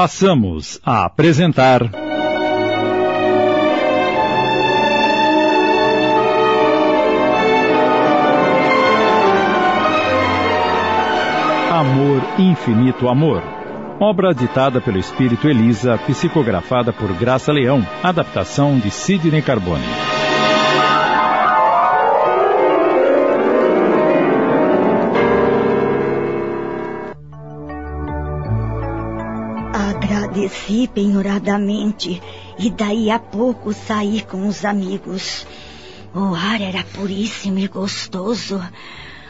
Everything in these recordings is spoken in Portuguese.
passamos a apresentar. Amor, Infinito Amor. Obra ditada pelo Espírito Elisa, psicografada por Graça Leão, adaptação de Sidney Carbone. Agradeci penhoradamente e daí a pouco saí com os amigos. O ar era puríssimo e gostoso.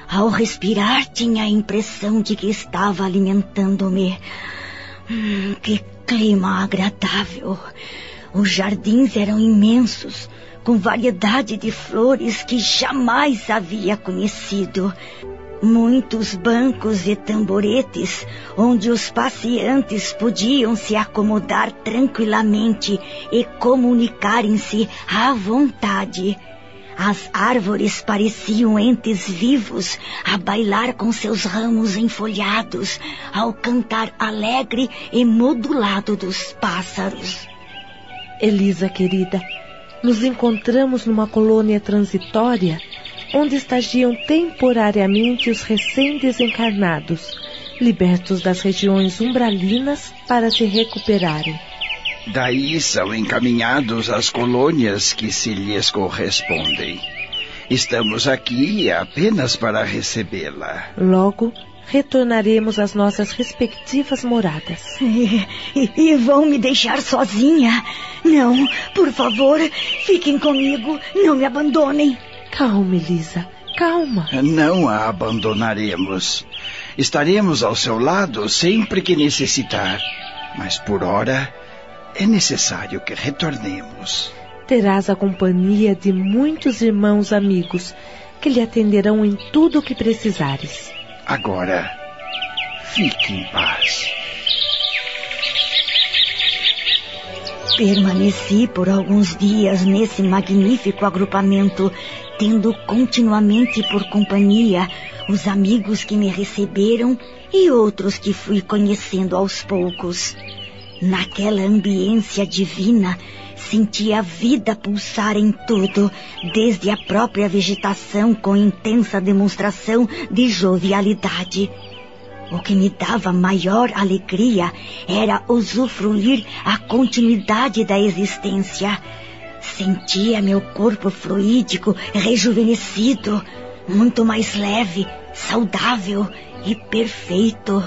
Ao respirar, tinha a impressão de que estava alimentando-me. Hum, que clima agradável. Os jardins eram imensos, com variedade de flores que jamais havia conhecido. Muitos bancos e tamboretes onde os pacientes podiam se acomodar tranquilamente e comunicarem-se à vontade. As árvores pareciam entes vivos a bailar com seus ramos enfolhados ao cantar alegre e modulado dos pássaros. Elisa, querida, nos encontramos numa colônia transitória onde estagiam temporariamente os recém-desencarnados, libertos das regiões umbralinas para se recuperarem. Daí são encaminhados às colônias que se lhes correspondem. Estamos aqui apenas para recebê-la. Logo, retornaremos às nossas respectivas moradas. E, e, e, vão me deixar sozinha? Não, por favor, fiquem comigo, não me abandonem. Calma, Elisa, calma. Não a abandonaremos. Estaremos ao seu lado sempre que necessitar. Mas por hora, é necessário que retornemos. Terás a companhia de muitos irmãos amigos que lhe atenderão em tudo o que precisares. Agora, fique em paz. Permaneci por alguns dias nesse magnífico agrupamento, tendo continuamente por companhia os amigos que me receberam e outros que fui conhecendo aos poucos. Naquela ambiência divina, sentia a vida pulsar em tudo, desde a própria vegetação com intensa demonstração de jovialidade. O que me dava maior alegria era usufruir a continuidade da existência. Sentia meu corpo fluídico rejuvenescido, muito mais leve, saudável e perfeito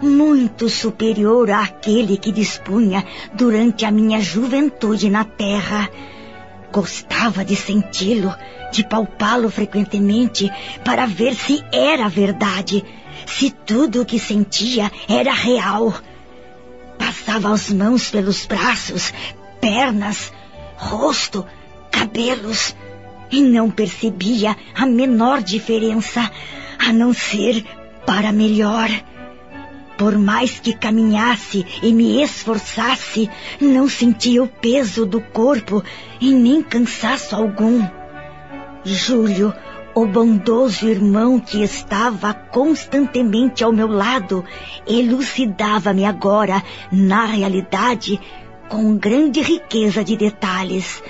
muito superior àquele que dispunha durante a minha juventude na terra. Gostava de senti-lo, de palpá-lo frequentemente para ver se era verdade, se tudo o que sentia era real. Passava as mãos pelos braços, pernas, rosto, cabelos e não percebia a menor diferença, a não ser para melhor. Por mais que caminhasse e me esforçasse, não sentia o peso do corpo e nem cansaço algum. Júlio, o bondoso irmão que estava constantemente ao meu lado, elucidava-me agora, na realidade, com grande riqueza de detalhes,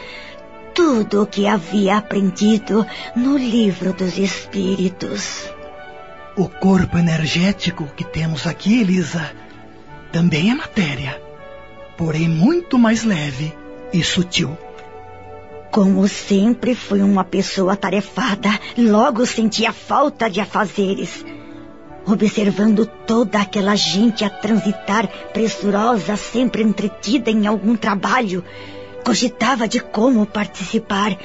tudo o que havia aprendido no livro dos Espíritos. O corpo energético que temos aqui, Elisa, também é matéria, porém muito mais leve e sutil. Como sempre fui uma pessoa tarefada, logo sentia falta de afazeres. Observando toda aquela gente a transitar pressurosa, sempre entretida em algum trabalho, cogitava de como participar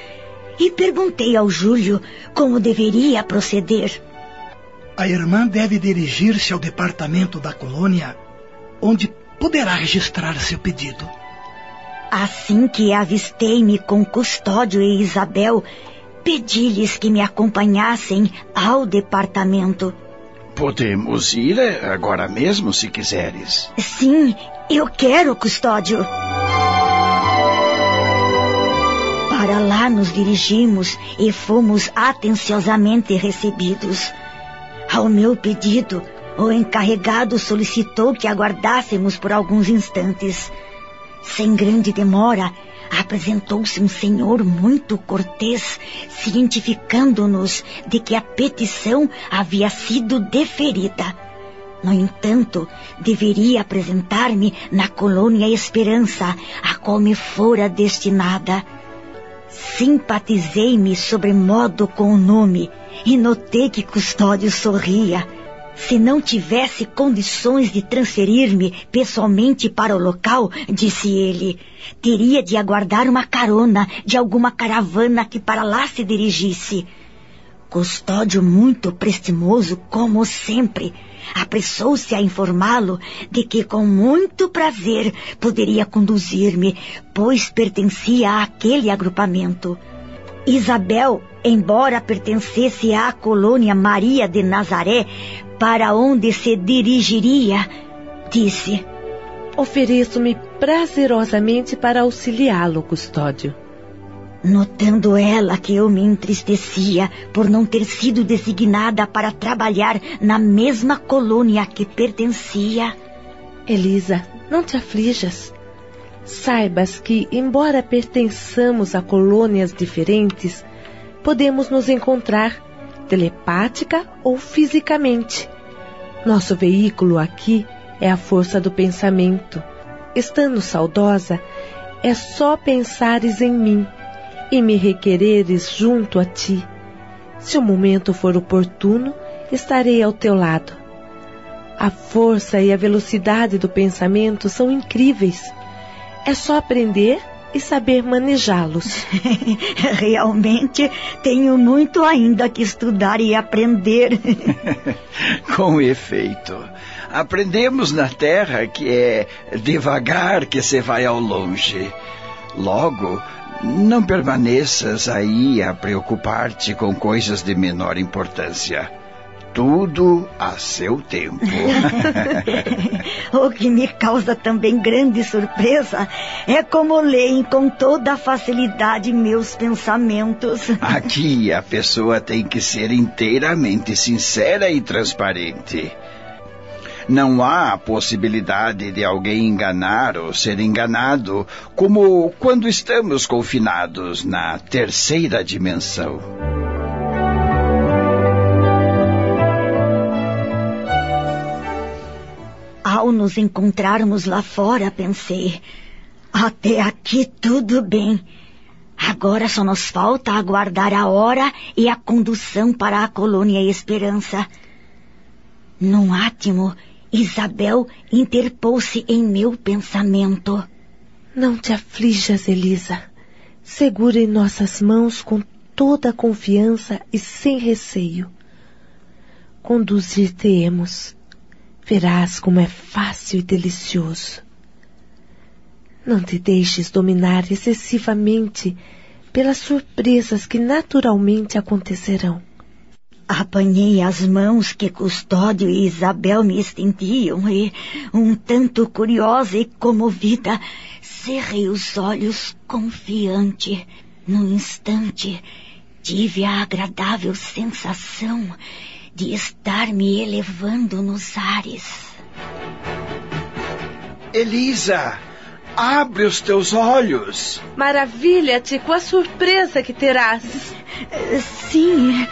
e perguntei ao Júlio como deveria proceder. A irmã deve dirigir-se ao departamento da colônia, onde poderá registrar seu pedido. Assim que avistei-me com Custódio e Isabel, pedi-lhes que me acompanhassem ao departamento. Podemos ir agora mesmo, se quiseres. Sim, eu quero, Custódio. Para lá nos dirigimos e fomos atenciosamente recebidos. Ao meu pedido, O encarregado solicitou que aguardássemos por alguns instantes. Sem grande demora, apresentou-se um senhor muito cortês, cientificando-nos de que a petição havia sido deferida. No entanto, deveria apresentar-me na colônia Esperança, a qual me fora destinada. Simpatizei-me sobremodo com o nome e notei que Custódio sorria. Se não tivesse condições de transferir-me pessoalmente para o local, disse ele, teria de aguardar uma carona de alguma caravana que para lá se dirigisse. Custódio, muito prestimoso, como sempre, apressou-se a informá-lo de que com muito prazer poderia conduzir-me, pois pertencia àquele agrupamento. Isabel, embora pertencesse à colônia Maria de Nazaré, para onde se dirigiria, disse: Ofereço-me prazerosamente para auxiliá-lo, custódio. Notando ela que eu me entristecia por não ter sido designada para trabalhar na mesma colônia a que pertencia. Elisa, não te aflijas. Saibas que, embora pertençamos a colônias diferentes, podemos nos encontrar telepática ou fisicamente. Nosso veículo aqui é a força do pensamento. Estando saudosa, é só pensares em mim e me requereres junto a ti. Se o momento for oportuno, estarei ao teu lado. A força e a velocidade do pensamento são incríveis. É só aprender e saber manejá-los. Realmente tenho muito ainda que estudar e aprender. Com efeito. Aprendemos na Terra que é devagar que se vai ao longe. Logo, não permaneças aí a preocupar-te com coisas de menor importância. Tudo a seu tempo. o que me causa também grande surpresa é como leem com toda facilidade meus pensamentos. Aqui a pessoa tem que ser inteiramente sincera e transparente. Não há possibilidade de alguém enganar ou ser enganado, como quando estamos confinados na terceira dimensão. Ao nos encontrarmos lá fora, pensei, até aqui tudo bem. Agora só nos falta aguardar a hora e a condução para a colônia Esperança. Num átimo, Isabel interpôs-se em meu pensamento. Não te aflijas, Elisa. Segura em nossas mãos com toda a confiança e sem receio. Conduzir-te-emos. Verás como é fácil e delicioso. Não te deixes dominar excessivamente pelas surpresas que naturalmente acontecerão. Apanhei as mãos que Custódio e Isabel me estendiam e, um tanto curiosa e comovida, cerrei os olhos confiante. No instante, tive a agradável sensação de estar me elevando nos ares. Elisa, abre os teus olhos. Maravilha-te com a surpresa que terás. Sim,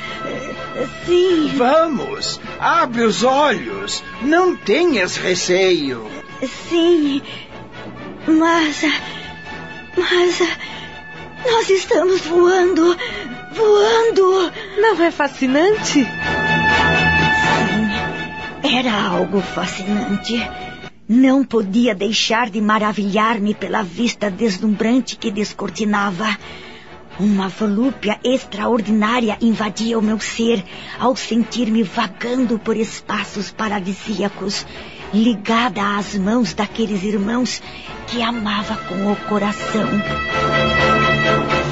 sim. Vamos, abre os olhos. Não tenhas receio. Sim, mas. Mas. Nós estamos voando. Voando. Não é fascinante? Era algo fascinante. Não podia deixar de maravilhar-me pela vista deslumbrante que descortinava. Uma volúpia extraordinária invadia o meu ser ao sentir-me vagando por espaços paradisíacos, ligada às mãos daqueles irmãos que amava com o coração.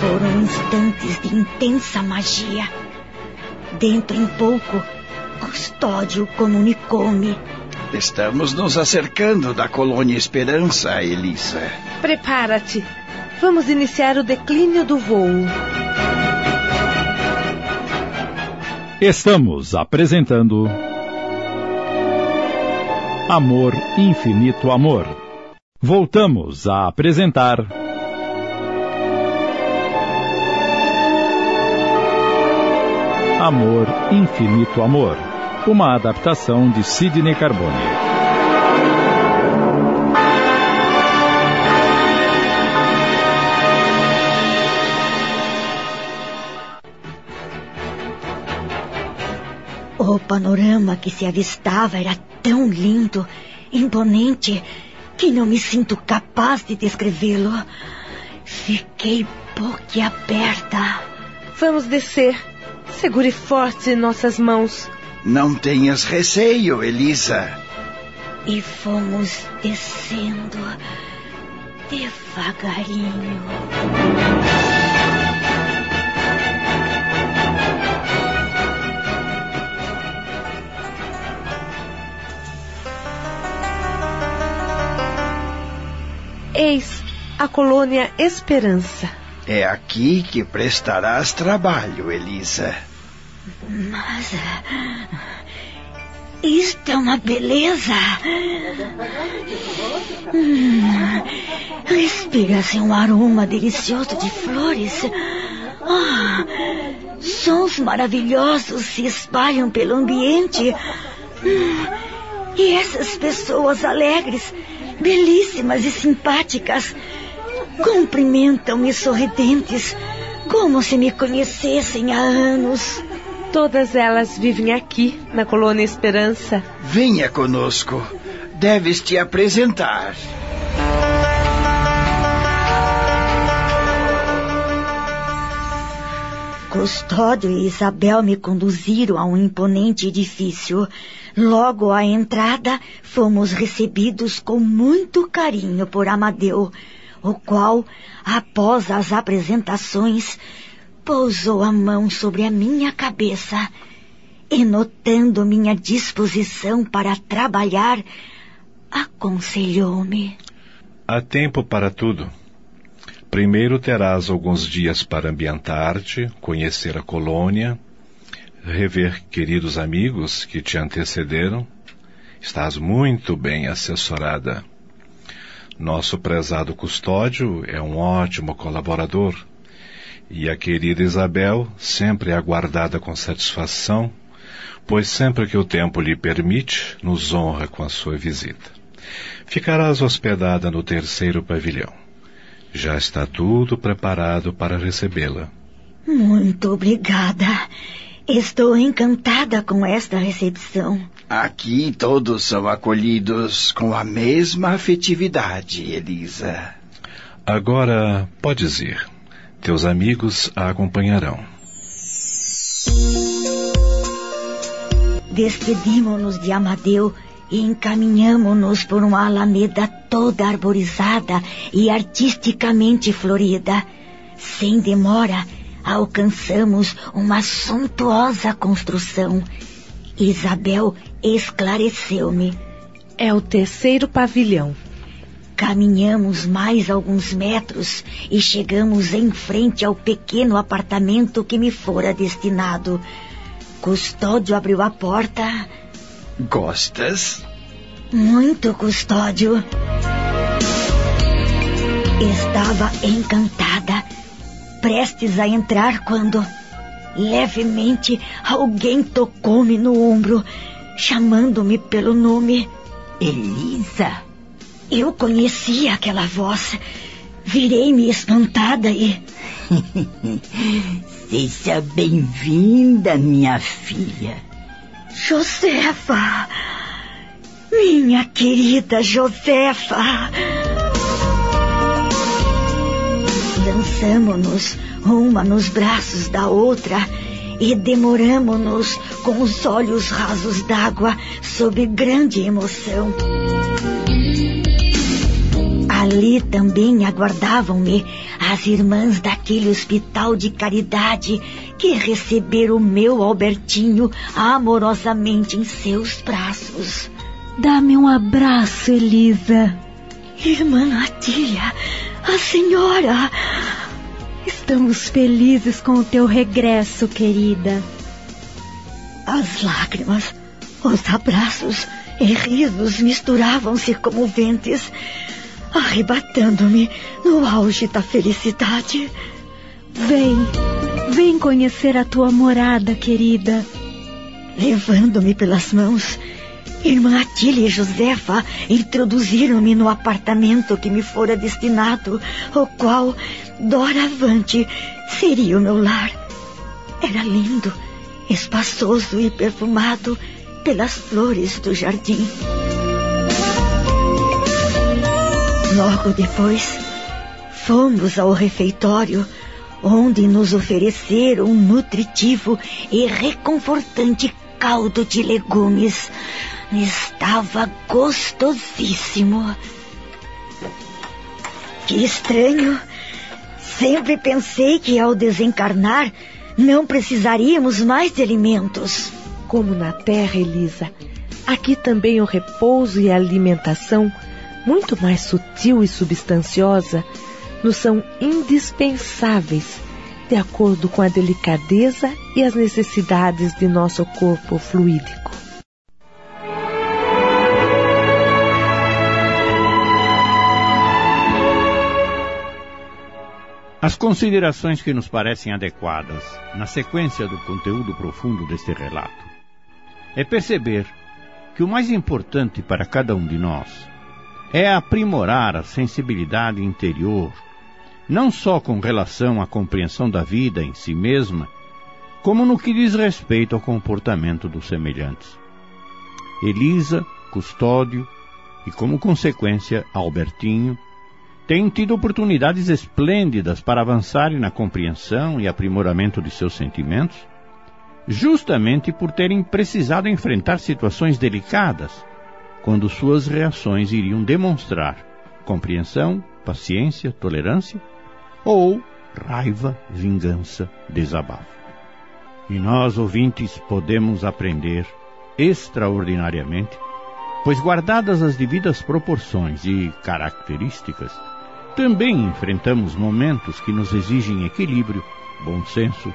Foram instantes de intensa magia. Dentro em pouco, Custódio comunicou-me. Estamos nos acercando da colônia Esperança, Elisa. Prepara-te. Vamos iniciar o declínio do voo. Estamos apresentando. Amor, infinito amor. Voltamos a apresentar. Amor, infinito amor. Uma adaptação de Sidney Carbone. O panorama que se avistava era tão lindo, imponente, que não me sinto capaz de descrevê-lo. Fiquei boquiaberta. Vamos descer. Segure forte nossas mãos. Não tenhas receio, Elisa. E fomos descendo devagarinho. Eis a colônia Esperança. É aqui que prestarás trabalho, Elisa. Mas. Isto é uma beleza. Hum, Respira-se um aroma delicioso de flores. Ah, sons maravilhosos se espalham pelo ambiente. Hum, e essas pessoas alegres belíssimas e simpáticas, cumprimentam-me sorridentes, como se me conhecessem há anos. Todas elas vivem aqui, na colônia Esperança. Venha conosco. Deves te apresentar. Custódio e Isabel me conduziram a um imponente edifício. Logo à entrada, fomos recebidos com muito carinho por Amadeu, o qual, após as apresentações, pousou a mão sobre a minha cabeça e, notando minha disposição para trabalhar, aconselhou-me. Há tempo para tudo. Primeiro terás alguns dias para ambientar-te, conhecer a colônia, rever queridos amigos que te antecederam. Estás muito bem assessorada. Nosso prezado custódio é um ótimo colaborador. E a querida Isabel, sempre aguardada com satisfação, pois sempre que o tempo lhe permite, nos honra com a sua visita. Ficarás hospedada no terceiro pavilhão. Já está tudo preparado para recebê-la. Muito obrigada. Estou encantada com esta recepção. Aqui todos são acolhidos com a mesma afetividade, Elisa. Agora podes ir. Teus amigos a acompanharão. Despedimos-nos de Amadeu e encaminhamos-nos por uma alameda toda arborizada e artisticamente florida. Sem demora, alcançamos uma suntuosa construção. Isabel esclareceu-me. É o terceiro pavilhão. Caminhamos mais alguns metros e chegamos em frente ao pequeno apartamento que me fora destinado. Custódio abriu a porta. Gostas? Muito, Custódio. Estava encantada, prestes a entrar quando, levemente, alguém tocou-me no ombro, chamando-me pelo nome. Elisa. Eu conhecia aquela voz. Virei-me espantada e. Seja bem-vinda, minha filha. Josefa! Minha querida Josefa! Lançamo-nos uma nos braços da outra e demoramo-nos com os olhos rasos d'água sob grande emoção. Ali também aguardavam-me as irmãs daquele hospital de caridade que receberam o meu Albertinho amorosamente em seus braços. Dá-me um abraço, Elisa. Irmã Atília, a senhora. Estamos felizes com o teu regresso, querida. As lágrimas, os abraços e risos misturavam-se comoventes, arrebatando-me no auge da felicidade. Vem, vem conhecer a tua morada, querida. Levando-me pelas mãos, irmã Atília e Josefa introduziram-me no apartamento que me fora destinado, o qual, doravante, seria o meu lar. Era lindo, espaçoso e perfumado pelas flores do jardim. Logo depois, fomos ao refeitório onde nos ofereceram um nutritivo e reconfortante caldo de legumes. Estava gostosíssimo. Que estranho! Sempre pensei que ao desencarnar não precisaríamos mais de alimentos. Como na terra, Elisa, aqui também o repouso e a alimentação, muito mais sutil e substanciosa, nos são indispensáveis, de acordo com a delicadeza e as necessidades de nosso corpo fluídico. As considerações que nos parecem adequadas na sequência do conteúdo profundo deste relato é perceber que o mais importante para cada um de nós é aprimorar a sensibilidade interior não só com relação à compreensão da vida em si mesma, como no que diz respeito ao comportamento dos semelhantes. Elisa, Custódio e, como consequência, Albertinho, têm tido oportunidades esplêndidas para avançarem na compreensão e aprimoramento de seus sentimentos, justamente por terem precisado enfrentar situações delicadas, quando suas reações iriam demonstrar compreensão, paciência, tolerância ou raiva, vingança, desabafo. E nós, ouvintes, podemos aprender extraordinariamente, pois guardadas as devidas proporções e características, também enfrentamos momentos que nos exigem equilíbrio, bom senso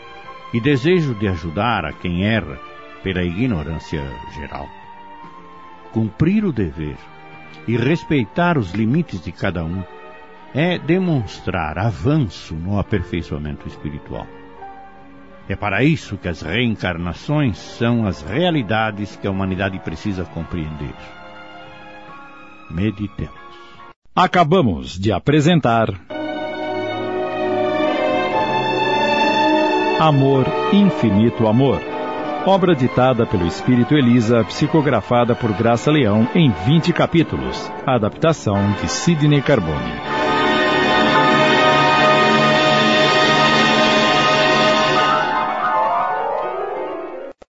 e desejo de ajudar a quem erra pela ignorância geral. Cumprir o dever e respeitar os limites de cada um é demonstrar avanço no aperfeiçoamento espiritual. É para isso que as reencarnações são as realidades que a humanidade precisa compreender. Meditemos. Acabamos de apresentar. Amor, Infinito Amor. Obra ditada pelo Espírito Elisa, psicografada por Graça Leão em 20 capítulos. Adaptação de Sidney Carbone.